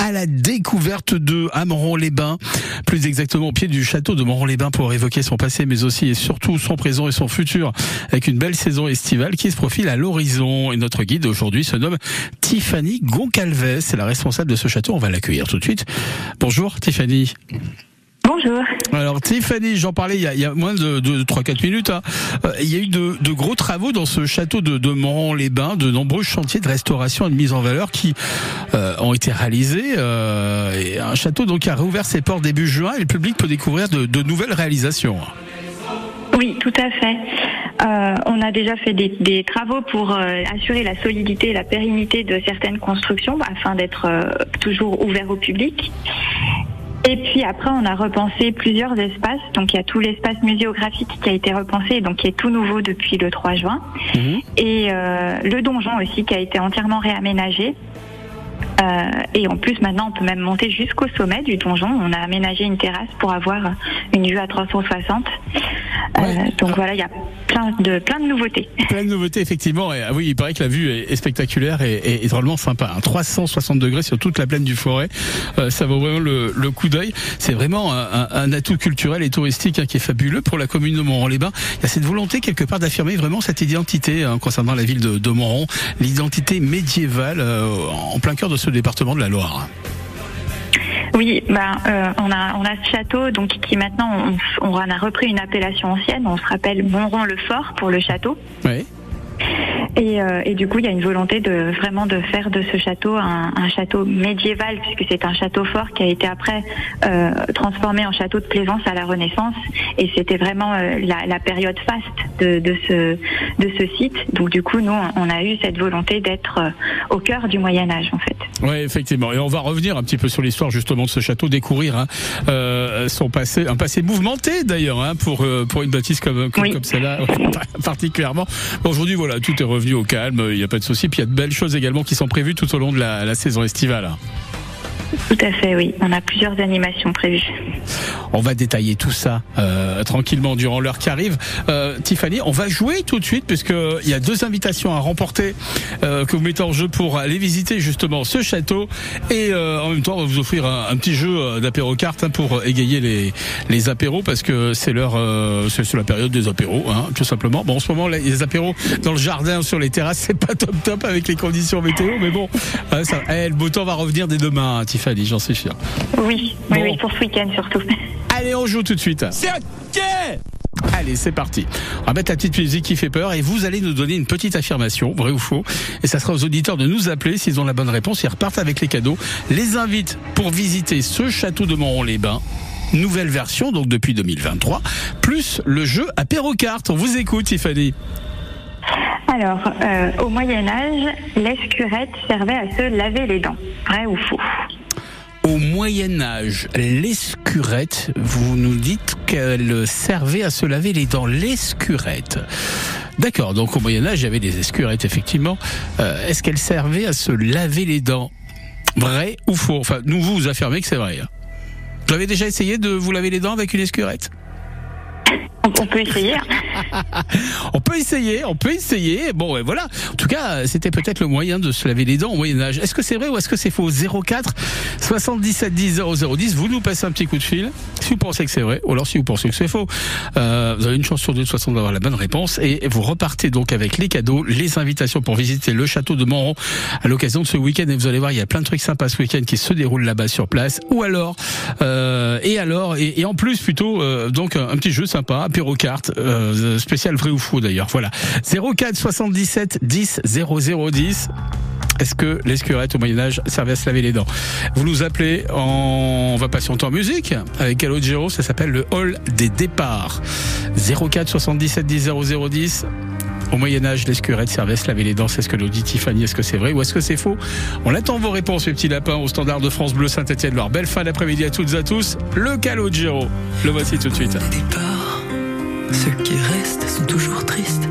à la découverte de Amoron-les-Bains, plus exactement au pied du château de Moron-les-Bains pour évoquer son passé, mais aussi et surtout son présent et son futur, avec une belle saison estivale qui se profile à l'horizon. Et notre guide aujourd'hui se nomme Tiffany Goncalves, c'est la responsable de ce château. On va l'accueillir tout de suite. Bonjour Tiffany. Bonjour. Alors Tiffany, j'en parlais il y, a, moins de, de 3-4 minutes. Hein. Euh, il y a eu de, de, gros travaux dans ce château de, de Moron-les-Bains, de nombreux chantiers de restauration et de mise en valeur qui euh, ont été réalisés. Euh, et un château donc a réouvert ses portes début juin et le public peut découvrir de, nouvelles réalisations. Oui, tout à fait. Euh, on a déjà fait des, des travaux pour euh, assurer la solidité et la pérennité de certaines constructions afin d'être euh, toujours ouvert au public. Et puis après, on a repensé plusieurs espaces. Donc il y a tout l'espace muséographique qui a été repensé, donc qui est tout nouveau depuis le 3 juin. Mhm. Et euh, le donjon aussi qui a été entièrement réaménagé. Euh, et en plus, maintenant, on peut même monter jusqu'au sommet du donjon. On a aménagé une terrasse pour avoir une vue à 360. Euh, donc voilà, il y a plein de, plein de nouveautés. Plein de nouveautés, effectivement. Et, ah oui, il paraît que la vue est, spectaculaire et, et, drôlement sympa. 360 degrés sur toute la plaine du Forêt. Euh, ça vaut vraiment le, le coup d'œil. C'est vraiment un, un, atout culturel et touristique hein, qui est fabuleux pour la commune de Montron-les-Bains. Il y a cette volonté quelque part d'affirmer vraiment cette identité hein, concernant la ville de, de Montron, l'identité médiévale euh, en plein cœur de ce département de la Loire. Oui, ben, euh, on, a, on a ce château donc qui maintenant, on, on a repris une appellation ancienne, on se rappelle Monron-le-Fort pour le château. Oui. Et, euh, et, du coup, il y a une volonté de vraiment de faire de ce château un, un château médiéval, puisque c'est un château fort qui a été après euh, transformé en château de plaisance à la Renaissance. Et c'était vraiment euh, la, la, période faste de, de, ce, de ce site. Donc du coup, nous, on a eu cette volonté d'être euh, au cœur du Moyen Âge, en fait. Oui, effectivement. Et on va revenir un petit peu sur l'histoire justement de ce château, découvrir hein, euh, son passé, un passé mouvementé d'ailleurs hein, pour pour une bâtisse comme comme, comme celle-là particulièrement. Aujourd'hui, voilà, tout est revenu au calme, il n'y a pas de souci. Puis il y a de belles choses également qui sont prévues tout au long de la, la saison estivale. Tout à fait, oui. On a plusieurs animations prévues. On va détailler tout ça euh, tranquillement durant l'heure qui arrive. Euh, Tiffany, on va jouer tout de suite puisque il y a deux invitations à remporter euh, que vous mettez en jeu pour aller visiter justement ce château et euh, en même temps on va vous offrir un, petit jeu euh, d'apéro cartes hein, pour égayer les les apéros parce que c'est l'heure euh, c'est la période des apéros hein, tout simplement. Bon en ce moment les apéros dans le jardin sur les terrasses c'est pas top top avec les conditions météo mais bon ça, eh, le beau temps va revenir dès demain. Hein, Tiffany, j'en suis sûr. Oui, oui, pour ce week-end surtout. Allez, on joue tout de suite. C'est ok Allez, c'est parti. On va mettre la petite musique qui fait peur et vous allez nous donner une petite affirmation, vrai ou faux. Et ça sera aux auditeurs de nous appeler s'ils ont la bonne réponse. Ils repartent avec les cadeaux. Les invite pour visiter ce château de Montron-les-Bains. Nouvelle version, donc depuis 2023, plus le jeu apéro-carte. On vous écoute, Tiffany. Alors, euh, au Moyen Âge, l'escurette servait à se laver les dents. Vrai ou faux? Au Moyen Âge, l'escurette, vous nous dites qu'elle servait à se laver les dents. L'escurette. D'accord, donc au Moyen Âge, il y avait des escurettes, effectivement. Euh, est-ce qu'elle servait à se laver les dents? Vrai ou faux? Enfin, nous vous affirmez que c'est vrai. Hein. Vous avez déjà essayé de vous laver les dents avec une escurette? On peut essayer. on peut essayer, on peut essayer. Bon, ouais, voilà. En tout cas, c'était peut-être le moyen de se laver les dents au Moyen Âge. Est-ce que c'est vrai ou est-ce que c'est faux? 04 77 10 0010. Vous nous passez un petit coup de fil si vous pensez que c'est vrai, ou alors si vous pensez que c'est faux. Euh, vous avez une chance sur deux de toute façon d'avoir la bonne réponse et vous repartez donc avec les cadeaux, les invitations pour visiter le château de Moron à l'occasion de ce week-end. Et vous allez voir, il y a plein de trucs sympas ce week-end qui se déroulent là-bas sur place. Ou alors, euh, et alors, et, en plus plutôt euh, donc un, petit jeu sympa apéro carte, euh, spécial vrai ou faux d'ailleurs. Voilà. 04 77 10 0010. Est-ce que l'escurette au Moyen-Âge servait à se laver les dents? Vous nous appelez, en... on va patienter en musique avec Calogero, ça s'appelle le hall des départs. 04 77 10 0010. Au Moyen-Âge, l'escurette servait à se laver les dents. C'est ce que nous dit Tiffany. Est-ce que c'est vrai ou est-ce que c'est faux? On attend vos réponses, les petits lapins, au standard de France Bleu Saint-Etienne-Loire. Belle fin d'après-midi à toutes et à tous. Le Calogero. Le voici tout de suite. Ceux qui restent sont toujours tristes.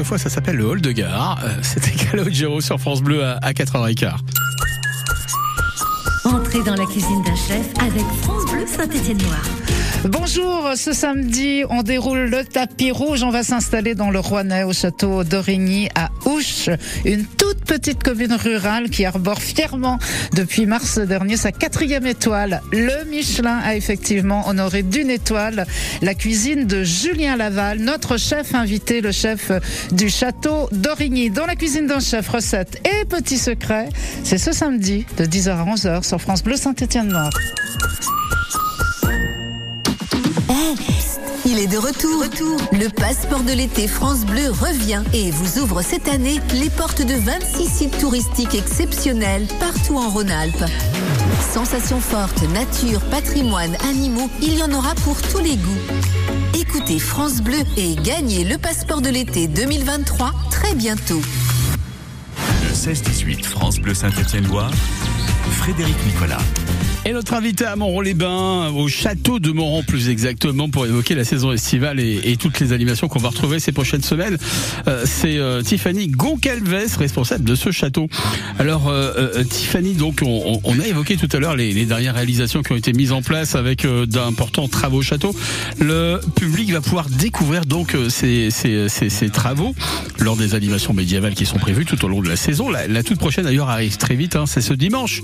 Quelquefois, ça s'appelle le hall de gare. Euh, C'était Calogero sur France Bleu à, à 4h15. Entrez dans la cuisine d'un chef avec France Bleu Saint-Étienne-Noir. Bonjour, ce samedi, on déroule le tapis rouge. On va s'installer dans le Rouennais au château d'Origny à Ouche, une toute petite commune rurale qui arbore fièrement depuis mars dernier sa quatrième étoile. Le Michelin a effectivement honoré d'une étoile la cuisine de Julien Laval, notre chef invité, le chef du château d'Origny. Dans la cuisine d'un chef, recette et petits secrets, c'est ce samedi de 10h à 11h sur France Bleu Saint-Étienne-Noir. Il est de retour. Le passeport de l'été France Bleu revient et vous ouvre cette année les portes de 26 sites touristiques exceptionnels partout en Rhône-Alpes. Sensations fortes, nature, patrimoine, animaux, il y en aura pour tous les goûts. Écoutez France Bleu et gagnez le passeport de l'été 2023 très bientôt. Le 16-18 France Bleu Saint-Étienne-Loire, Frédéric Nicolas. Et notre invité à Montron-les-Bains, au château de Montron plus exactement, pour évoquer la saison estivale et, toutes les animations qu'on va retrouver ces prochaines semaines, euh, c'est euh, Tiffany Goncalves, responsable de ce château. Alors euh, euh, Tiffany, donc on, on a évoqué tout à l'heure les, les dernières réalisations qui ont été mises en place avec euh, d'importants travaux au château. Le public va pouvoir découvrir donc euh, ces, ces, ces, ces travaux lors des animations médiévales qui sont prévues tout au long de la saison. La, la toute prochaine d'ailleurs arrive très vite, hein, c'est ce dimanche.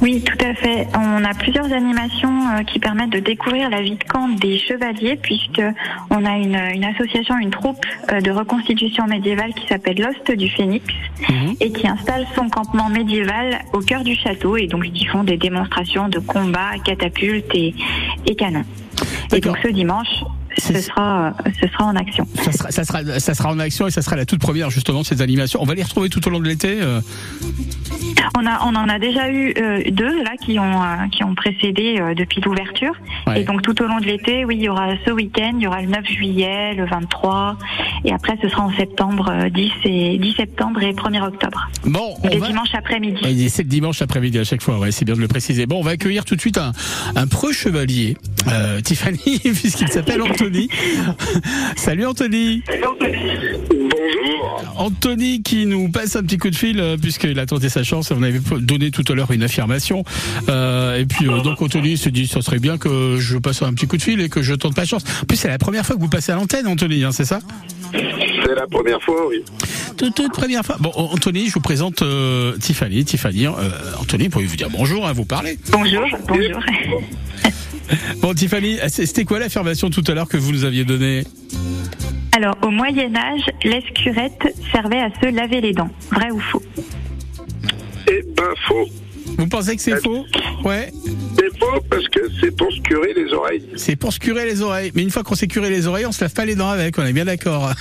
Oui, à fait. On a plusieurs animations euh, qui permettent de découvrir la vie de camp des chevaliers, puisque on a une, une association, une troupe euh, de reconstitution médiévale qui s'appelle l'Ost du Phénix et qui installe son campement médiéval au cœur du château et donc qui font des démonstrations de combats, catapultes et, et canons. Et donc ce dimanche, ce sera, ce sera en action. Ça sera, ça, sera, ça sera en action et ça sera la toute première justement de ces animations. On va les retrouver tout au long de l'été. euh. On, a, on en a déjà eu euh, deux là qui ont, euh, qui ont précédé depuis l'ouverture. Ouais. Et donc tout au long de l'été, oui, il y aura ce week-end, il y aura le 9 juillet, le 23, et après ce sera en septembre, euh, 10, et, 10 septembre et 1er octobre. Bon, on Les va. dimanches après-midi. C'est le dimanche après-midi à chaque fois, ouais, c'est bien de le préciser. Bon, on va accueillir tout de suite un, un preux chevalier, euh, Tiffany, puisqu'il s'appelle Anthony. Salut Anthony. Bonjour. Anthony qui nous passe un petit coup de fil euh, puisqu'il a tenté sa chance. On avait donné tout à l'heure une affirmation. Euh, et puis euh, donc Anthony se dit, ça serait bien que je passe un petit coup de fil et que je tente ma chance. En plus, c'est la première fois que vous passez à l'antenne, Anthony, hein, c'est ça? C'est la première fois, oui. toute, toute première fois. Bon, Anthony, je vous présente euh, Tiffany. Tiffany, euh, Anthony, pouvez vous dire bonjour, hein, vous parlez. Bonjour, bonjour. Bon, Tiffany, c'était quoi l'affirmation tout à l'heure que vous nous aviez donnée? Alors, au Moyen-Âge, l'escurette servait à se laver les dents. Vrai ou faux? Eh ben, faux. Vous pensez que c'est faux Ouais. C'est faux parce que c'est pour se curer les oreilles. C'est pour se curer les oreilles. Mais une fois qu'on s'est curé les oreilles, on se lave pas les dents avec. On est bien d'accord.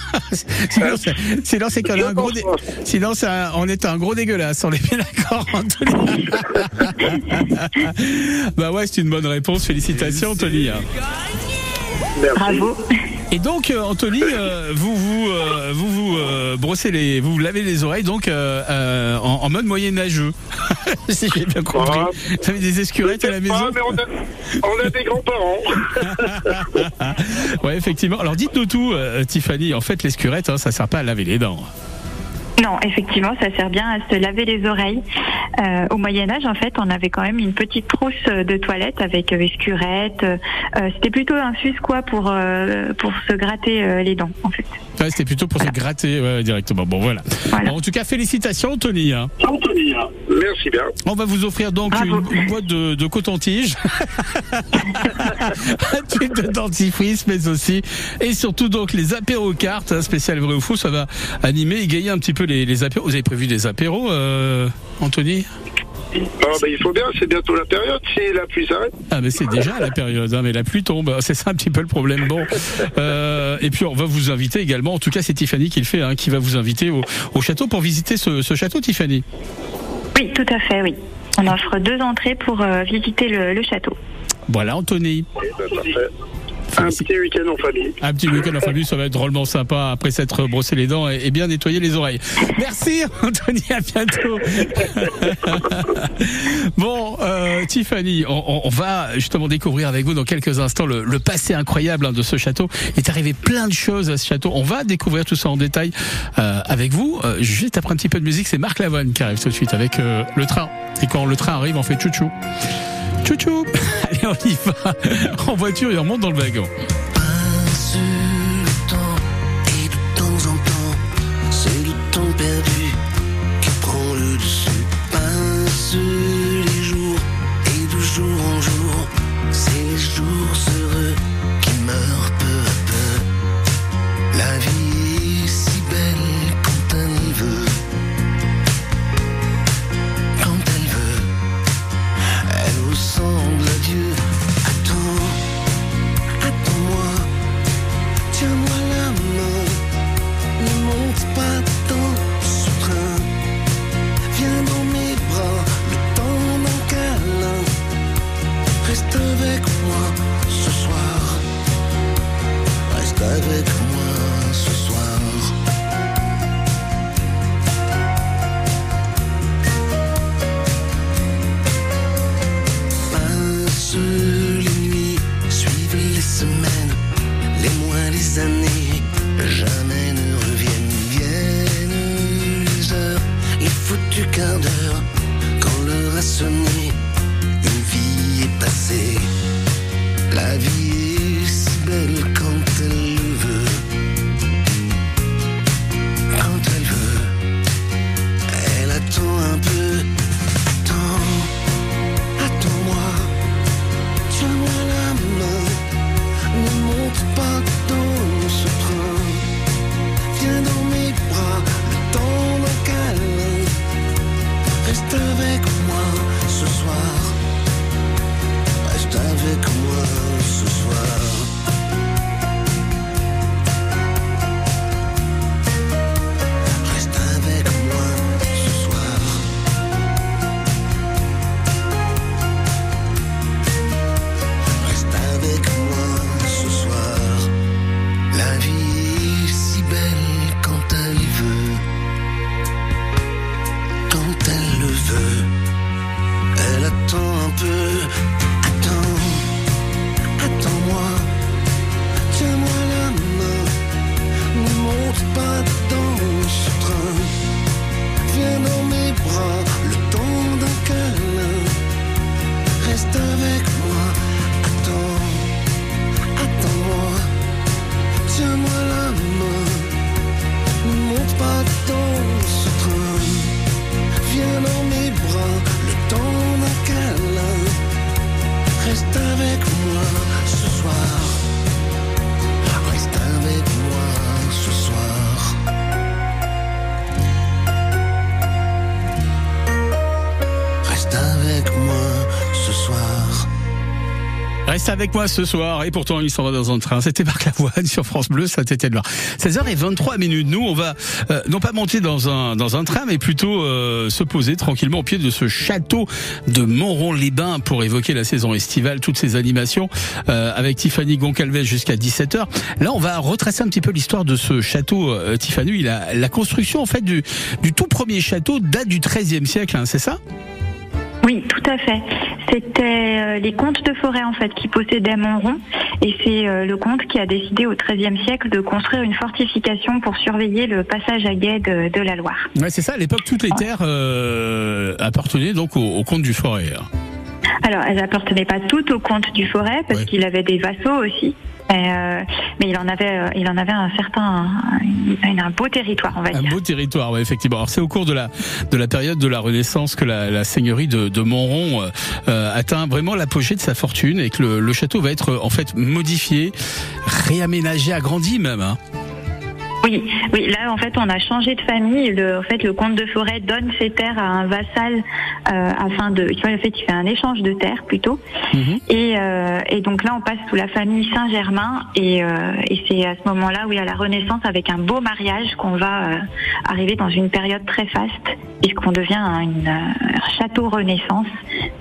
sinon, c'est- sinon, c'est qu'on a un gros. dé- Sinon, c'est un- on est un gros dégueulasse. On est bien d'accord, Anthony. bah ouais, c'est une bonne réponse. Félicitations, Anthony. Merci. Bravo. Et donc, euh, Anthony, euh, vous vous euh, vous vous euh, brossez les, vous vous lavez les oreilles donc en, en mode moyenâgeux. si j'ai bien compris. Ah. Vous avez des escurettes à la maison. Ah, mais on a, on a des grands-parents. ouais, effectivement. Alors, dites-nous tout, euh, Tiffany. En fait, l'escurette, hein, ça sert pas à laver les dents. Non, effectivement, ça sert bien à se laver les oreilles. Euh, au Moyen Âge, en fait, on avait quand même une petite trousse de toilette avec euh, escurette. Euh, C'était plutôt un fus quoi pour euh, pour se gratter euh, les dents, en fait. Ouais, c'était plutôt pour se gratter ouais, directement. Bon, voilà. Voilà. Bon, en tout cas, félicitations, Anthony. hein. Merci bien. On va vous offrir donc une, une boîte de, de coton-tige, un tube de dentifrice, mais aussi et surtout donc les apéros cartes hein, spécial vrai ou faux. Ça va animer, égayer un petit peu les, les apéros. Vous avez prévu des apéros, euh, Anthony? Ah, ben, il faut bien, c'est bientôt la période si la pluie s'arrête. Ah mais c'est déjà la période, hein, mais la pluie tombe, c'est ça un petit peu le problème. Bon, euh, et puis on va vous inviter également. En tout cas, c'est Tiffany qui le fait, hein, qui va vous inviter au, au château pour visiter ce, ce château, Tiffany. Oui, tout à fait, oui. On offre deux entrées pour euh, visiter le, le château. Voilà, Anthony. Eh ben, parfait. Un petit week-end en famille. Un petit week-end en famille, ça va être drôlement sympa après s'être brossé les dents et, bien nettoyer les oreilles. Merci Anthony, à bientôt. bon, euh, Tiffany, on, va justement découvrir avec vous dans quelques instants le, le passé incroyable hein, de ce château. Il est arrivé plein de choses à ce château. On va découvrir tout ça en détail euh, avec vous. Euh, juste après un petit peu de musique, c'est Marc Lavoine qui arrive tout de suite avec euh, le train. Et quand le train arrive, on fait chouchou. Chouchou Allez, on y va. En voiture et on monte dans le wagon. Reste avec moi ce soir et pourtant il s'en va dans un train. C'était Marc Lavoine sur France Bleu Saint-Étienne-Loire. 16h23 minutes. Nous, on va euh, non pas monter dans un dans un train, mais plutôt euh, se poser tranquillement au pied de ce château de Montrond-les-Bains pour évoquer la saison estivale, toutes ces animations euh, avec Tiffany Goncalves jusqu'à 17h. Là, on va retracer un petit peu l'histoire de ce château euh, Tiffany. La, la construction en fait du du tout premier château date du XIIIe siècle, hein, c'est ça? Oui, tout à fait. C'était euh, les comtes de forêt en fait qui possédaient Montron et c'est euh, le comte qui a décidé au XIIIe siècle de construire une fortification pour surveiller le passage à guet de, de la Loire. Ouais, c'est ça. À l'époque, toutes les terres euh, appartenaient donc au, au comte du Forêt. hein. Alors, elles appartenaient pas toutes au comte du forêt parce Ouais. qu'il avait des vassaux aussi. Mais, euh, mais il en avait, euh, il en avait un certain, un, un beau territoire, on va Un dire. beau territoire, ouais, effectivement. Alors c'est au cours de la de la période de la Renaissance que la, la seigneurie de, de euh, euh, atteint vraiment l'apogée de sa fortune et que le, le château va être en fait modifié, réaménagé, agrandi même. hein. Oui, oui. Là, en fait, on a changé de famille. Le, en fait, le comte de forêt donne ses terres à un vassal euh, afin de. En fait, il fait un échange de terres plutôt. Mhm. Et, euh, et donc là, on passe sous la famille Saint-Germain. Et, euh, et c'est à ce moment-là où il y a la Renaissance avec un beau mariage qu'on va euh, arriver dans une période très faste, puisqu'on devient un, une, un château Renaissance,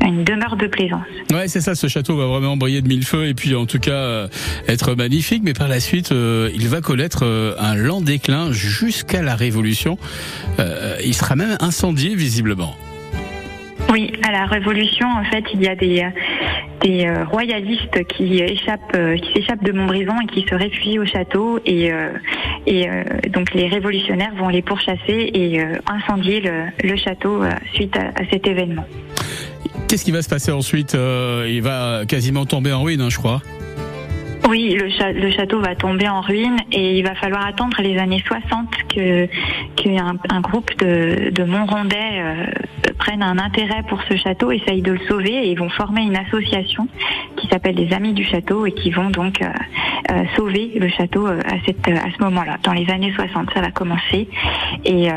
une demeure de plaisance. Ouais, c'est ça. Ce château va vraiment briller de mille feux et puis en tout cas être magnifique. Mais par la suite, il va connaître un lent déclin jusqu'à la Révolution. Euh, il sera même incendié visiblement. Oui, à la Révolution, en fait, il y a des, euh, des royalistes qui échappent, euh, qui s'échappent de Montbrison et qui se réfugient au château. Et, et donc les révolutionnaires vont les pourchasser et incendier le, le château suite à, à cet événement. Qu'est-ce qui va se passer ensuite Il va quasiment tomber en ruine, hein, je crois. Oui, le, château va tomber en ruine et il va falloir attendre les années 60 que qu'un un groupe de, de Montrondais euh, prenne un intérêt pour ce château, essaye de le sauver et ils vont former une association qui s'appelle les Amis du Château et qui vont donc euh, euh, sauver le château à, cette, à ce moment-là. Dans les années 60, ça va commencer et,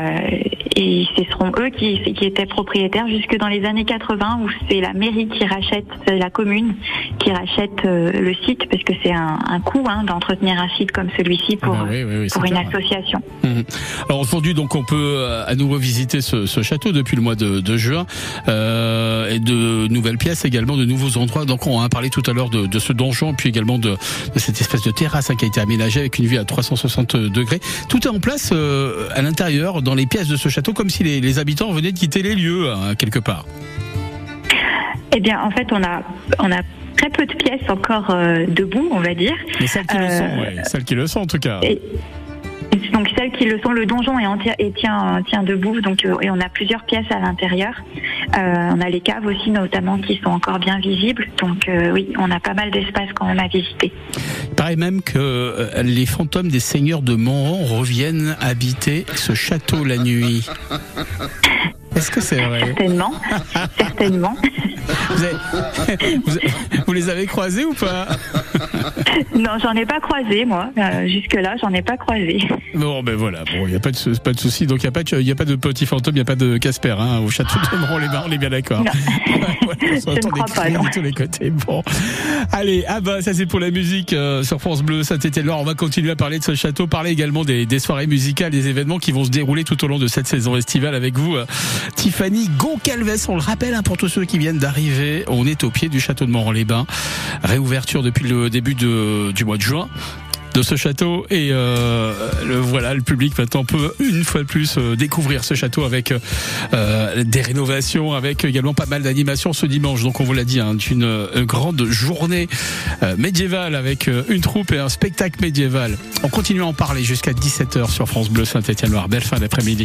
et ce seront eux qui, qui étaient propriétaires jusque dans les années 80 où c'est la mairie qui rachète, la commune qui rachète le site parce que c'est un, un coût hein, d'entretenir un site comme celui-ci pour, Ah bah oui, oui, oui, pour une clair. association. Mhm. Alors aujourd'hui, donc on peut euh, à nouveau visiter ce, ce château depuis le mois de, de juin euh, et de nouvelles pièces également, de nouveaux endroits. Donc on a parlé tout à l'heure de, de ce donjon, puis également de, de cette espèce de terrasse hein, qui a été aménagée avec une vue à 360 degrés. Tout est en place euh, à l'intérieur, dans les pièces de ce château, comme si les, les habitants venaient de quitter les lieux hein, quelque part. Eh bien, en fait, on a, on a très peu de pièces encore euh, debout, on va dire. Mais celles qui le Euh, sont, ouais, celles qui le sont en tout cas. Et- donc celles qui le sont, le donjon est entier, et tient, tient debout, donc euh, et on a plusieurs pièces à l'intérieur. Euh, on a les caves aussi notamment qui sont encore bien visibles, donc euh, oui, on a pas mal d'espace quand même à visiter. Il paraît même que les fantômes des seigneurs de Montron reviennent habiter ce château la nuit. Est-ce que c'est vrai Certainement, certainement. vous, avez- vous les avez croisés ou pas? Non, j'en ai pas croisé moi. Euh, Jusque là, j'en ai pas croisé. Bon, ben voilà, bon, il n'y a pas de, sou- pas de souci. Donc, il n'y a, pas de- y a pas de petit fantôme, il n'y a pas de Casper hein, au château de Montron-les-Bains, on est bien d'accord. On des crois pas, non. de tous les côtés. Bon. Allez, ah bah, ça c'est pour la musique euh, sur France Bleu, Saint-Étienne-Loire. On va continuer à parler de ce château, parler également des, des soirées musicales, des événements qui vont se dérouler tout au long de cette saison estivale avec vous, euh, Tiffany Goncalves. On le rappelle hein, pour tous ceux qui viennent d'arriver, on est au pied du château de Montron-les-Bains. Réouverture depuis le début du mois de juin de ce château. Et euh, voilà le public maintenant peut une fois de plus euh, découvrir ce château avec euh, des rénovations avec également pas mal d'animations ce dimanche. Donc on vous l'a dit hein, une, grande journée médiévale avec une troupe et un spectacle médiéval. On continue à en parler jusqu'à 17h sur France Bleu Saint-Étienne-Loire. Belle fin d'après-midi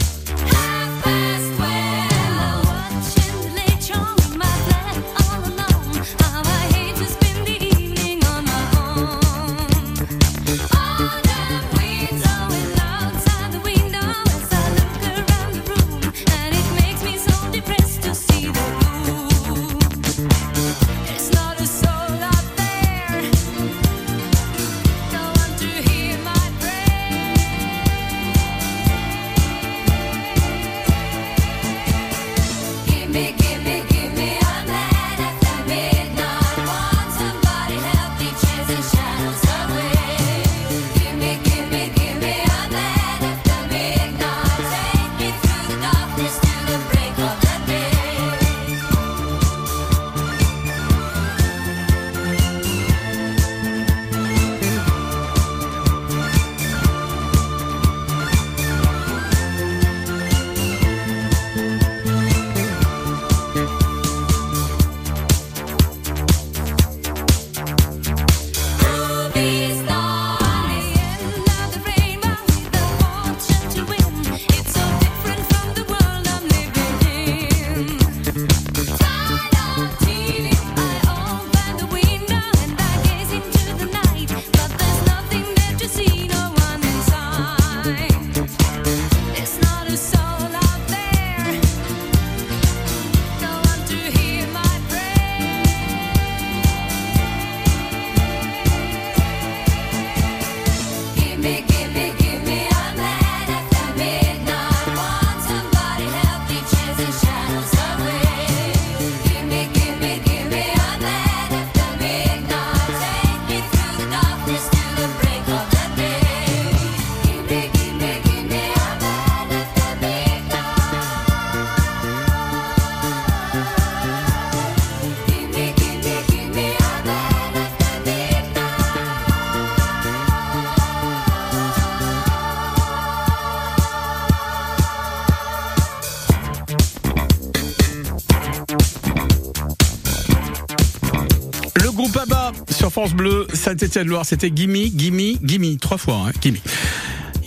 Saint-Étienne-Loire, c'était Gimme, Gimme, Gimme, trois fois, hein, Gimme.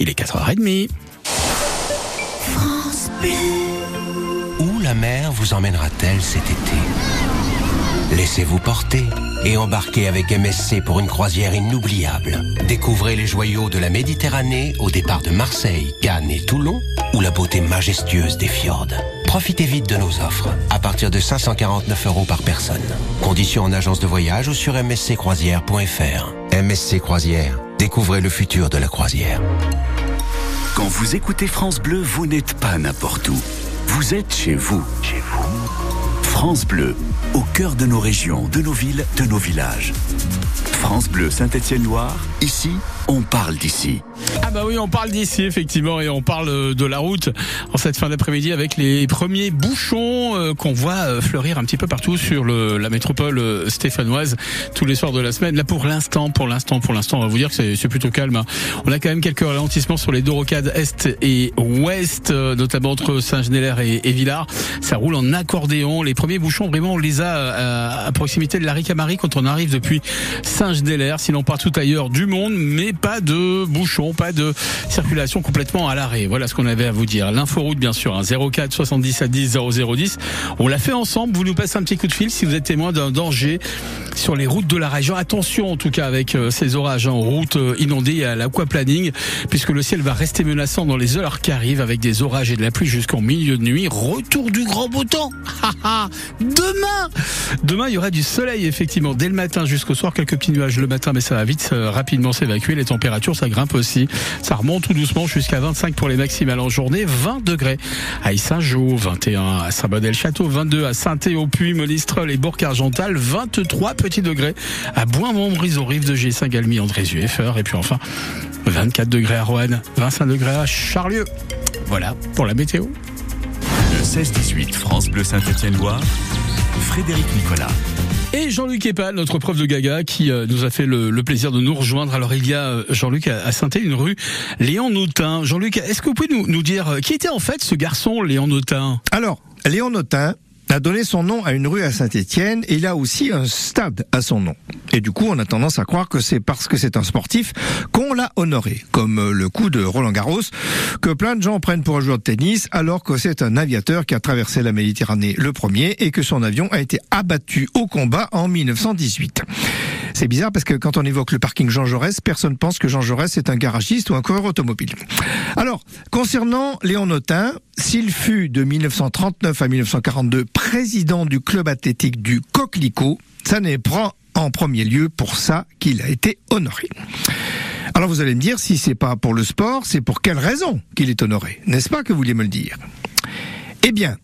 Il est 4h30. France Bleu. Où la mer vous emmènera-t-elle cet été? Laissez-vous porter et embarquez avec MSC pour une croisière inoubliable. Découvrez les joyaux de la Méditerranée au départ de Marseille, Cannes et Toulon ou la beauté majestueuse des fjords. Profitez vite de nos offres, à partir de 549 euros par personne. Conditions en agence de voyage ou sur msccroisière.fr. MSC Croisière, découvrez le futur de la croisière. Quand vous écoutez France Bleu, vous n'êtes pas n'importe où. Vous êtes chez vous. Chez vous. France Bleu, au cœur de nos régions, de nos villes, de nos villages. France Bleu Saint-Étienne-Loire, ici, on parle d'ici. Ah bah oui, on parle d'ici effectivement et on parle de la route en cette fin d'après-midi avec les premiers bouchons euh, qu'on voit euh, fleurir un petit peu partout sur la métropole euh, stéphanoise tous les soirs de la semaine. Là pour l'instant, pour l'instant, pour l'instant, on va vous dire que c'est plutôt calme. hein. On a quand même quelques ralentissements sur les deux rocades est et ouest, notamment entre Saint-Genélaire et, et Villars. Ça roule en accordéon. Les premiers bouchons, vraiment, on les a à, proximité de la Ricamari quand on arrive depuis Saint-Genélaire, sinon partout ailleurs du monde, mais pas de bouchons, pas de circulation complètement à l'arrêt. Voilà ce qu'on avait à vous dire. L'inforoute, bien sûr, hein, 04 77 10 0010. On l'a fait ensemble. Vous nous passez un petit coup de fil si vous êtes témoin d'un danger sur les routes de la région. Attention, en tout cas, avec euh, ces orages en route euh, inondées à l'aquaplaning, puisque le ciel va rester menaçant dans les heures qui arrivent avec des orages et de la pluie jusqu'en milieu de nuit. Retour du grand beau temps. Demain, demain, il y aura du soleil, effectivement, dès le matin jusqu'au soir. Quelques petits nuages le matin, mais ça va vite rapidement s'évacuer. Les températures, ça grimpe aussi. Ça remonte tout doucement jusqu'à 25 pour les maximales en journée, 20 degrés à Issaint-Jean, 21 à Saint-Bodel-Château, 22 à Saint-Théo-Puy, Monistrol et Bourg-Argental, 23 petits degrés à Bois-Montbrise, aux rives de G, Saint-Galmy, Andrézieux, Effeur, et puis enfin 24 degrés à Roanne, 25 degrés à Charlieu. Voilà pour la météo. Le 16-18 France Bleu Saint-Étienne-Loire, Frédéric Nicolas. Et Jean-Luc Epal, notre prof de Gaga, qui euh, nous a fait le, plaisir de nous rejoindre. Alors il y a, euh, Jean-Luc, à, à saint une rue Léon Notin. Jean-Luc, est-ce que vous pouvez nous, nous dire euh, qui était en fait ce garçon, Léon Notin Alors, Léon Notin a donné son nom à une rue à Saint-Étienne et il a aussi un stade à son nom. Et du coup, on a tendance à croire que c'est parce que c'est un sportif qu'on l'a honoré, comme le coup de Roland Garros, que plein de gens prennent pour un joueur de tennis, alors que c'est un aviateur qui a traversé la Méditerranée le premier et que son avion a été abattu au combat en 1918. C'est bizarre parce que quand on évoque le parking Jean Jaurès, personne pense que Jean Jaurès est un garagiste ou un coureur automobile. Alors, concernant Léon Notin, s'il fut de 1939 à 1942 président du club athlétique du Coquelicot, ça n'est pas en premier lieu pour ça qu'il a été honoré. Alors vous allez me dire, si c'est pas pour le sport, c'est pour quelle raison qu'il est honoré N'est-ce pas que vous vouliez me le dire? Eh bien,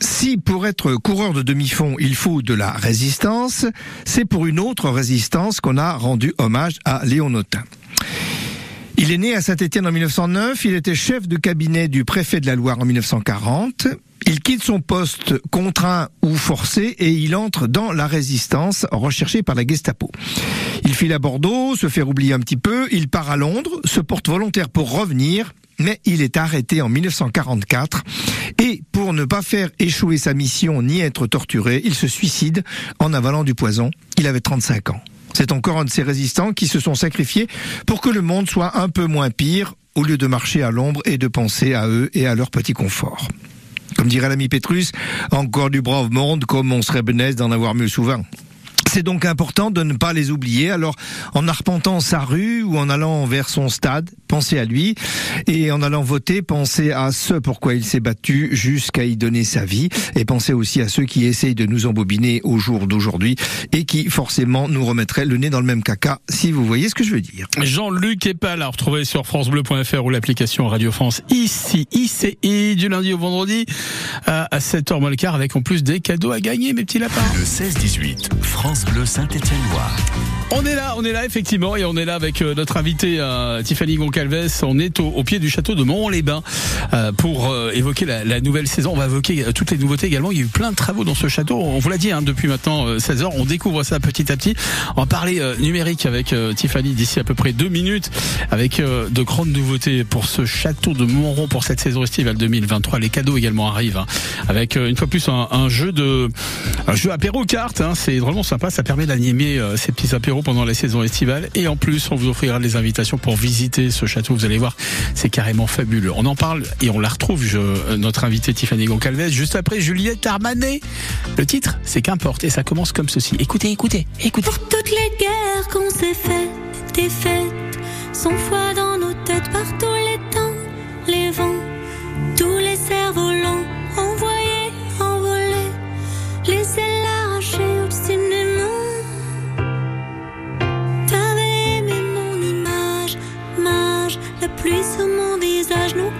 si pour être coureur de demi-fond, il faut de la résistance, c'est pour une autre résistance qu'on a rendu hommage à Léon Notin. Il est né à Saint-Étienne en 1909, il était chef de cabinet du préfet de la Loire en 1940. Il quitte son poste contraint ou forcé et il entre dans la résistance recherchée par la Gestapo. Il file à Bordeaux, se fait oublier un petit peu, il part à Londres, se porte volontaire pour revenir, mais il est arrêté en 1944 et pour ne pas faire échouer sa mission ni être torturé, il se suicide en avalant du poison. Il avait 35 ans. C'est encore un de ces résistants qui se sont sacrifiés pour que le monde soit un peu moins pire au lieu de marcher à l'ombre et de penser à eux et à leur petit confort. Comme dirait l'ami Pétrus, encore du brave monde comme on serait benaise d'en avoir mieux souvent. C'est donc important de ne pas les oublier. Alors, en arpentant sa rue ou en allant vers son stade, pensez à lui. Et en allant voter, pensez à ce pourquoi il s'est battu jusqu'à y donner sa vie. Et pensez aussi à ceux qui essayent de nous embobiner au jour d'aujourd'hui et qui forcément nous remettraient le nez dans le même caca, si vous voyez ce que je veux dire. Jean-Luc Epal à retrouver sur francebleu.fr ou l'application Radio France ici, ICI, du lundi au vendredi à 7h moins le quart avec en plus des cadeaux à gagner, mes petits lapins. Le 16-18 France Bleu Saint-Étienne-Loire. On est là, on est là effectivement, et on est là avec euh, notre invité euh, Tiffany Goncalves. On est au, pied du château de Mont-les-Bains euh, pour euh, évoquer la, nouvelle saison. On va évoquer toutes les nouveautés également. Il y a eu plein de travaux dans ce château. On vous l'a dit hein, depuis maintenant euh, 16 heures. On découvre ça petit à petit. On va parler numérique avec Tiffany d'ici à peu près deux minutes, avec de grandes nouveautés pour ce château de Montron pour cette saison estivale 2023. Les cadeaux également arrivent, hein, avec une fois plus un, jeu de un jeu apéro carte. Hein, c'est vraiment sympa. Ça permet d'animer ces petits apéros pendant la saison estivale. Et en plus, on vous offrira des invitations pour visiter ce château. Vous allez voir, c'est carrément fabuleux. On en parle et on la retrouve, notre invitée Tiffany Goncalves, juste après Juliette Armanet. Le titre, c'est Qu'importe. Et ça commence comme ceci. Écoutez, écoutez, écoutez. Pour toutes les guerres qu'on s'est faites, des fêtes, sans foi dans nos têtes par tous les temps, les vents, tous les cerfs-volants, envoyés, envolés, les pluie sur mon visage, nos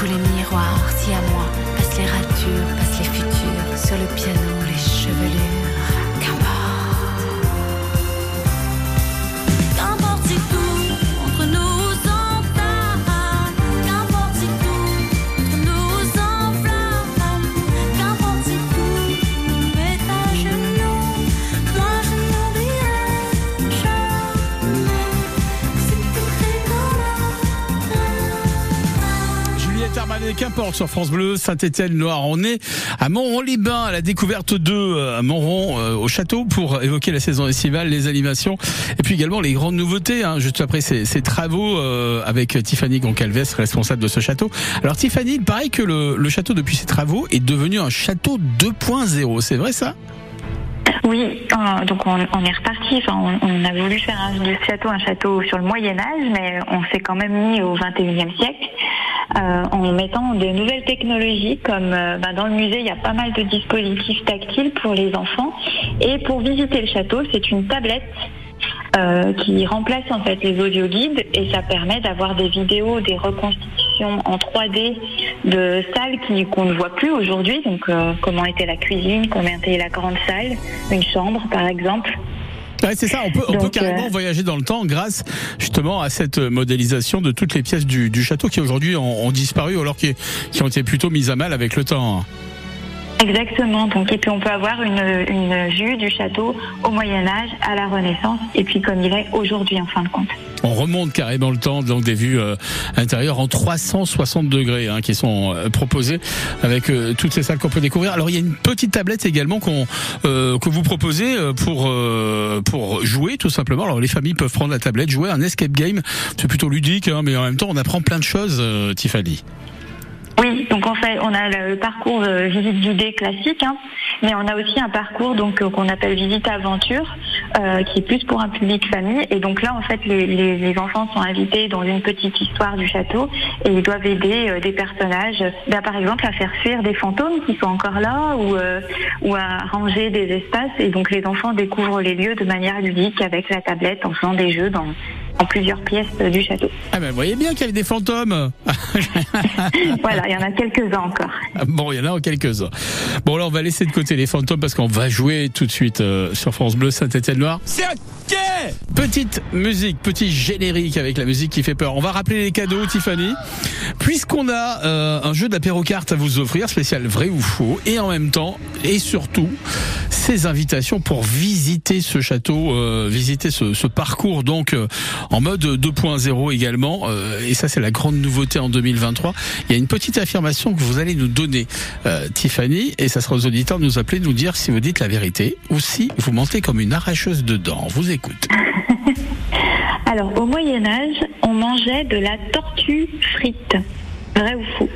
tous les miroirs, si à moi. Passe les ratures, passe les futurs, sur le piano, les chevelures. Qu'importe Qu'importe sur France Bleu, Saint-Étienne, Loire. On est à Montron-les-Bains, à la découverte de euh, à Montron, euh, au château, pour évoquer la saison estivale, les animations, et puis également les grandes nouveautés, hein, juste après ces, travaux euh, avec Tiffany Goncalves, responsable de ce château. Alors Tiffany, il paraît que le, château, depuis ses travaux, est devenu un château 2.0, c'est vrai ça? Oui, euh, donc on, est reparti. On, a voulu faire ce château un château sur le Moyen Âge, mais on s'est quand même mis au 21e siècle euh, en mettant de nouvelles technologies comme euh, bah, dans le musée il y a pas mal de dispositifs tactiles pour les enfants et pour visiter le château c'est une tablette euh, qui remplace en fait les audio guides et ça permet d'avoir des vidéos, des reconstitutions en 3D de salles qui qu'on ne voit plus aujourd'hui. Donc comment était la cuisine, comment était la grande salle, une chambre par exemple. Ouais, c'est ça, on peut, on peut Donc, carrément euh, voyager dans le temps grâce justement à cette modélisation de toutes les pièces du, du château qui aujourd'hui ont, ont disparu alors qui, qui ont été plutôt mises à mal avec le temps. Exactement. Donc, et puis on peut avoir une, une vue du château au Moyen Âge, à la Renaissance, et puis comme il est aujourd'hui en fin de compte. On remonte carrément le temps, donc des vues euh, intérieures en 360 degrés hein, qui sont euh, proposées avec euh, toutes ces salles qu'on peut découvrir. Alors il y a une petite tablette également qu'on euh, que vous proposez euh, pour pour jouer tout simplement. Alors les familles peuvent prendre la tablette, jouer un escape game. C'est plutôt ludique, hein, mais en même temps on apprend plein de choses, Tiffany. Oui, donc en fait, on a le parcours euh, visite guidée classique, hein, mais on a aussi un parcours euh, qu'on appelle visite aventure, euh, qui est plus pour un public famille. Et donc là, en fait, les, enfants sont invités dans une petite histoire du château et ils doivent aider des personnages, bah, par exemple, à faire fuir des fantômes qui sont encore là ou ou à ranger des espaces. Et donc les enfants découvrent les lieux de manière ludique avec la tablette en faisant des jeux dans en plusieurs pièces du château. Ah ben, vous voyez bien qu'il y avait des fantômes. voilà, il y en a quelques-uns encore. Bon, il y en a quelques-uns. Bon, là, on va laisser de côté les fantômes parce qu'on va jouer tout de suite euh, sur France Bleu Saint-Étienne-Loire. C'est Petite musique, petit générique avec la musique qui fait peur. On va rappeler les cadeaux, Tiffany. Puisqu'on a euh, un jeu d'apéro-carte à vous offrir, spécial vrai ou faux, et en même temps, et surtout, ces invitations pour visiter ce château, euh, visiter ce, ce parcours, donc euh, en mode 2.0 également. euh, et ça, c'est la grande nouveauté en 2023. Il y a une petite affirmation que vous allez nous donner, euh, Tiffany, et ça sera aux auditeurs de nous appeler, de nous dire si vous dites la vérité ou si vous mentez comme une arracheuse de dents. Vous écoute. Alors, au Moyen Âge, on mangeait de la tortue frite. Vrai ou faux?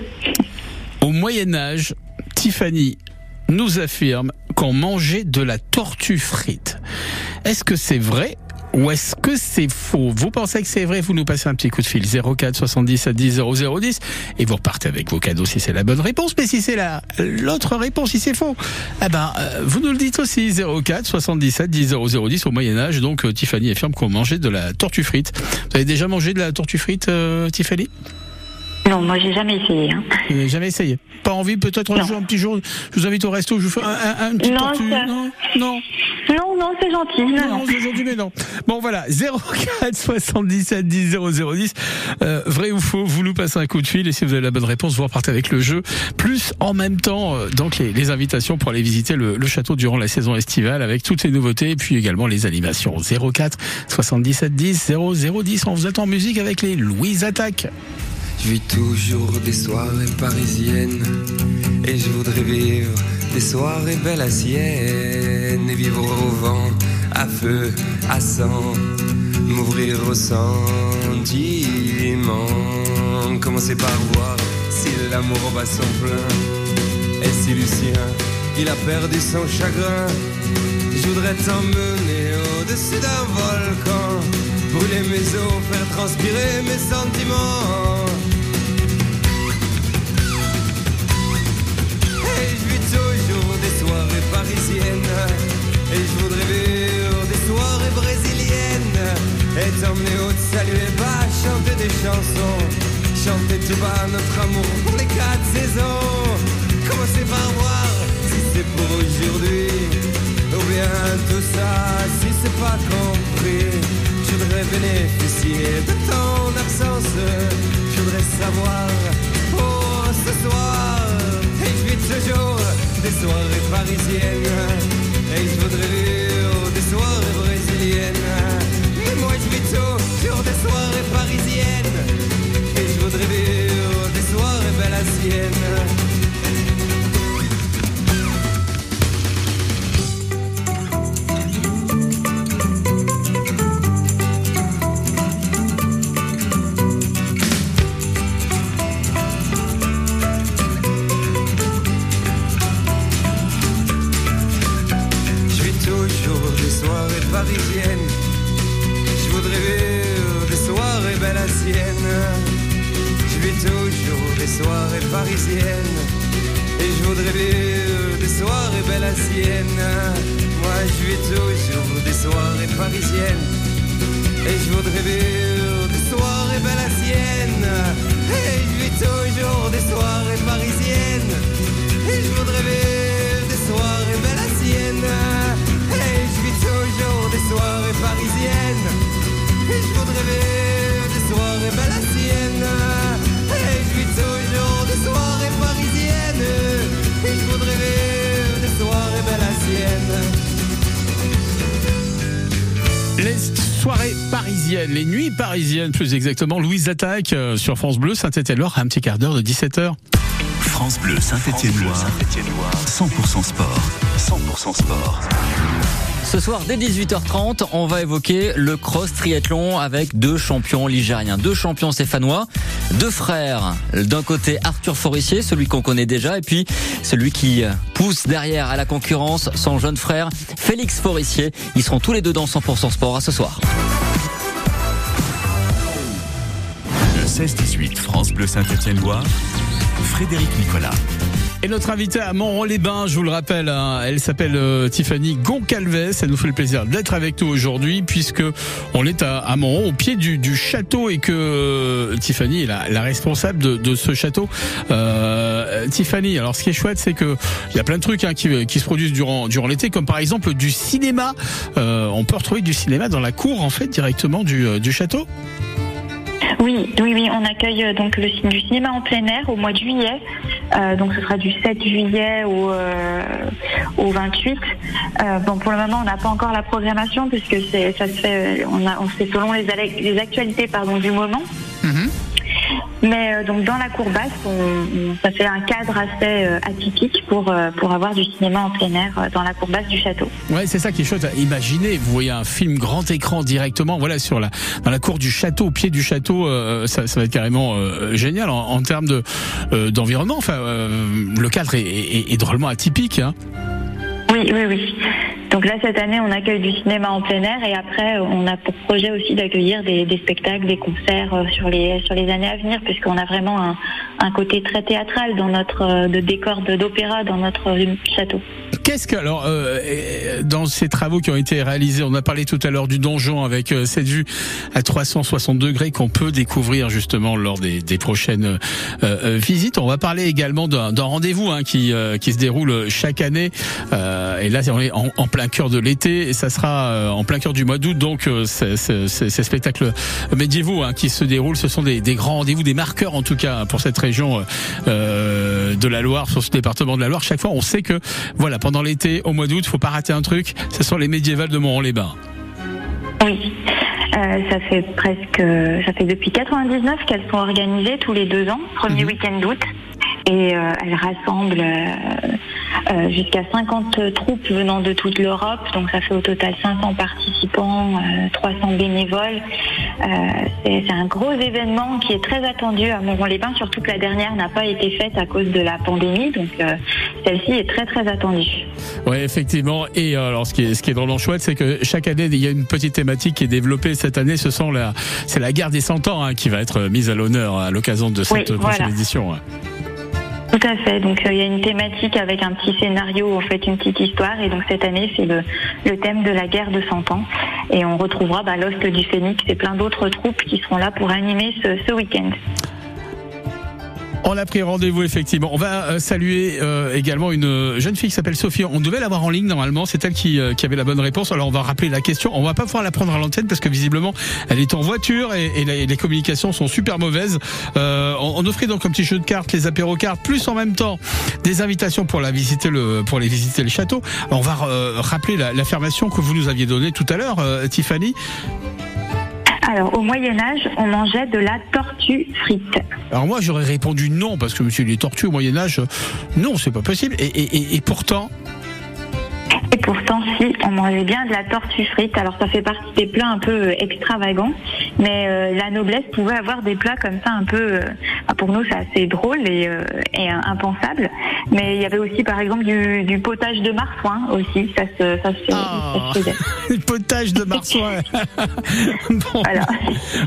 Au Moyen Âge, Tiffany nous affirme qu'on mangeait de la tortue frite. Est-ce que c'est vrai ou est-ce que c'est faux? Vous pensez que c'est vrai? Vous nous passez un petit coup de fil 04 70 10 0010 et vous repartez avec vos cadeaux si c'est la bonne réponse. Mais si c'est la l'autre réponse, si c'est faux, eh ben euh, vous nous le dites aussi 04 77 10 0010 au Moyen Âge. Donc euh, Tiffany affirme qu'on mangeait de la tortue frite. Vous avez déjà mangé de la tortue frite, euh, Tiffany? Non, moi j'ai jamais essayé. hein. vous n'avez jamais essayé Pas envie peut-être un jour, un petit jour, je vous invite au resto, je vous fais un, un, un petit Non, tortue. ça- Non, non. Non, non, c'est gentil. Non, Non, c'est gentil, mais non. Bon, voilà, 04 77 10 0010. Euh, vrai ou faux, vous nous passez un coup de fil et si vous avez la bonne réponse, vous repartez avec le jeu. Plus, en même temps, euh, donc les, les invitations pour aller visiter le, le château durant la saison estivale avec toutes les nouveautés et puis également les animations. 04 77 10 0010. On vous attend en musique avec les Louise Attaque. Je vis toujours des soirées parisiennes et je voudrais vivre des soirées belles à sienne et vivre au vent, à feu, à sang, m'ouvrir au sentiment. Commencer par voir si l'amour bat son plein et si Lucien il a perdu son chagrin. Je voudrais t'emmener au-dessus d'un volcan, brûler mes os, faire transpirer mes sentiments. Et je voudrais vivre des soirées brésiliennes. Et t'emmener au salut et bas chanter des chansons. Chanter tout bas notre amour pour les quatre saisons. Commencer par voir si c'est pour aujourd'hui. Ou bien tout ça si c'est pas compris. Je voudrais bénéficier de ton absence. Je voudrais savoir pour ce soir Et je vis toujours des soirées parisiennes. Et je voudrais vivre des soirées brésiliennes. Mais moi je vis toujours des soirées parisiennes. Et je voudrais vivre des soirées belles plus exactement. Louise Attaque euh, sur France Bleu, Saint-Étienne-Loire, à un petit quart d'heure de 17h. France France Bleu Saint-Étienne-Loire, 100% sport. 100% sport. Ce soir, dès 18h30, on va évoquer le cross triathlon avec deux champions ligériens, deux champions stéphanois, deux frères. D'un côté, Arthur Forissier, celui qu'on connaît déjà, et puis celui qui pousse derrière à la concurrence, son jeune frère, Félix Forissier. Ils seront tous les deux dans 100% sport à ce soir. 16-18 France Bleu Saint-Étienne-Loire, Frédéric Nicolas. Et notre invitée à Montron-les-Bains, je vous le rappelle, hein, elle s'appelle euh, Tiffany Goncalves. Elle nous fait le plaisir d'être avec nous aujourd'hui puisque on est à, à au pied du, château et que euh, Tiffany est la, responsable de, ce château. Euh, Tiffany, alors ce qui est chouette, c'est que il y a plein de trucs hein, qui, se produisent durant l'été, comme par exemple du cinéma. On peut retrouver du cinéma dans la cour en fait directement du château. Oui, oui, oui, on accueille euh, donc le du cinéma en plein air au mois de juillet. Euh, donc ce sera du 7 juillet au, euh, au 28. Euh, bon, pour le moment, on n'a pas encore la programmation puisque c'est ça se fait, on fait selon les, les actualités pardon du moment. Mais euh, donc dans la cour basse, on, on- ça fait un cadre assez euh, atypique pour euh, pour avoir du cinéma en plein air euh, dans la cour basse du château. Ouais, c'est ça qui est chouette. Imaginez, vous voyez un film grand écran directement, voilà, sur la dans la cour du château, au pied du château, euh, ça, ça va être carrément euh, génial en, en termes de euh, d'environnement. Enfin, euh, le cadre est, est- est drôlement atypique. Hein. Oui, oui, oui. Donc là, cette année, on accueille du cinéma en plein air et après, on a pour projet aussi d'accueillir des, spectacles, des concerts euh, sur les années à venir, puisqu'on a vraiment un, côté très théâtral dans notre euh, décor d'opéra dans notre euh, château. Qu'est-ce que alors euh, euh, dans ces travaux qui ont été réalisés, on a parlé tout à l'heure du donjon avec euh, cette vue à 360 degrés qu'on peut découvrir justement lors des, des prochaines euh, euh, visites. On va parler également d'un rendez-vous hein, qui qui se déroule chaque année. Et là, on est en, plein cœur de l'été et ça sera en plein cœur du mois d'août. Donc, c'est- ces spectacles médiévaux hein, qui se déroulent, ce sont des, des grands rendez-vous, des marqueurs en tout cas pour cette région de la Loire, sur ce département de la Loire. Chaque fois, on sait que voilà, pendant l'été, au mois d'août, faut pas rater un truc. Ce sont les médiévales de Montron-les-Bains. Oui. Euh, ça fait presque, ça fait depuis 99 qu'elles sont organisées tous les deux ans, premier week-end d'août. Et euh, elles rassemblent euh, euh, jusqu'à 50 troupes venant de toute l'Europe. Donc ça fait au total 500 participants, euh, 300 bénévoles. Euh, c'est un gros événement qui est très attendu à Montron-les-Bains, surtout que la dernière n'a pas été faite à cause de la pandémie. Donc euh, celle-ci est très très attendue. Oui, effectivement. Et euh, alors, ce qui est, ce qui est drôlement chouette, c'est que chaque année, il y a une petite thématique qui est développée. Cette année, ce sont la, c'est la guerre des cent ans hein, qui va être mise à l'honneur à l'occasion de cette Oui, prochaine voilà. édition. Tout à fait. Donc euh, il y a une thématique avec un petit scénario, en fait une petite histoire. Et donc cette année, c'est le, thème de la guerre de 100 ans. Et on retrouvera bah, du Phénix et plein d'autres troupes qui seront là pour animer ce week-end. On a pris rendez-vous effectivement. On va euh, saluer euh, également une euh, jeune fille qui s'appelle Sophie. On devait l'avoir en ligne normalement. C'est elle qui, avait la bonne réponse. Alors on va rappeler la question. On va pas pouvoir la prendre à l'antenne parce que visiblement elle est en voiture et, les communications sont super mauvaises. On, offrait donc un petit jeu de cartes, les apéros cartes, plus en même temps des invitations pour la visiter le les visiter le château. On va rappeler la- l'affirmation que vous nous aviez donnée tout à l'heure, Tiffany. Alors au Moyen Âge, on mangeait de la tortue frite. Alors moi j'aurais répondu non parce que monsieur les tortues au Moyen Âge, euh, non c'est pas possible. Et, et pourtant. Et pourtant, si, on mangeait bien de la tortue frite. Alors, ça fait partie des plats un peu euh, extravagants, mais euh, la noblesse pouvait avoir des plats comme ça un peu. euh, ah, pour nous, c'est assez drôle et, euh, et impensable. Mais il y avait aussi, par exemple, du, du potage de marsouin aussi. Ça se, ça se, ça se faisait. Le potage de marsouin. bon,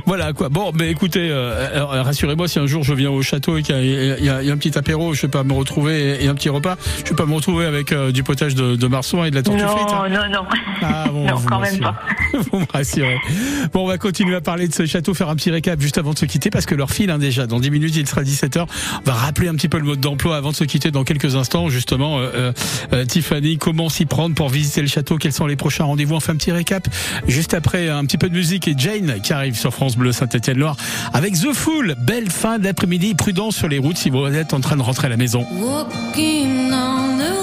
voilà. quoi. Bon, mais écoutez, rassurez-moi, si un jour je viens au château et qu'il y, a- y y un petit apéro, je vais pas me retrouver et un petit repas, je vais pas me retrouver avec du potage de, de marsouin et de la tortue Non, frite. hein. non, non. Ah, bon, non, vous quand me même pas. Vous me rassurez. Bon, on va continuer à parler de ce château, faire un petit récap juste avant de se quitter parce que leur file hein, déjà. Dans 10 minutes, il sera 17h. On va rappeler un petit peu le mode d'emploi avant de se quitter dans quelques instants. Justement, euh, euh, euh, Tiffany, comment s'y prendre pour visiter le château Quels sont les prochains rendez-vous On fait un petit récap juste après un petit peu de musique et Jane qui arrive sur France Bleu Saint-Étienne-Loire avec The Fool. Belle fin d'après-midi. Prudence sur les routes si vous êtes en train de rentrer à la maison. Walking on the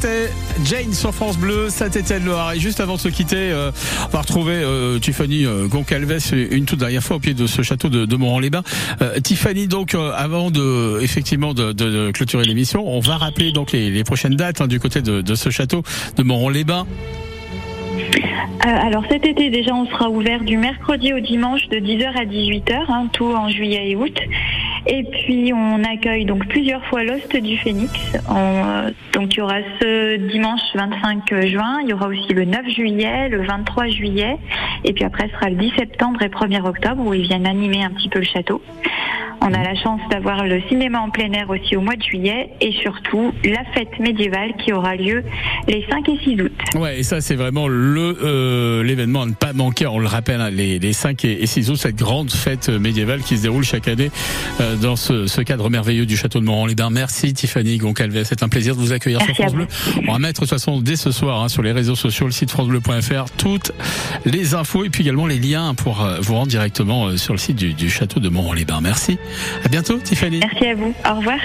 c'était Jane sur France Bleu, Saint-Étienne-Loire. Et juste avant de se quitter, euh, on va retrouver euh, Tiffany euh, Goncalves une toute dernière fois au pied de ce château de, de Moran-les-Bains. Tiffany, donc, avant de effectivement de, clôturer l'émission, on va rappeler donc les, prochaines dates hein, du côté de, ce château de Moran-les-Bains. Alors cet été déjà on sera ouvert du mercredi au dimanche de 10h à 18h, hein, tout en juillet et août. Et puis on accueille donc plusieurs fois l'Ost du Phénix. Euh, donc il y aura ce dimanche 25 juin, il y aura aussi le 9 juillet, le 23 juillet, et puis après ce sera le 10 septembre et 1er octobre où ils viennent animer un petit peu le château. On a la chance d'avoir le cinéma en plein air aussi au mois de juillet et surtout la fête médiévale qui aura lieu les 5 et 6 août. Ouais, et ça c'est vraiment le euh, l'événement à ne pas manquer. On le rappelle, hein, les, les 5 et 6 août, cette grande fête médiévale qui se déroule chaque année euh, dans ce, ce cadre merveilleux du château de Moran-les-Bains. Merci Tiffany Goncalves, c'est un plaisir de vous accueillir Merci sur France Bleu. On va mettre de toute façon dès ce soir hein, sur les réseaux sociaux, le site francebleu.fr, toutes les infos et puis également les liens pour euh, vous rendre directement euh, sur le site du, du château de Moran-les-Bains. Merci. À bientôt Tiffany. Merci à vous. Au revoir.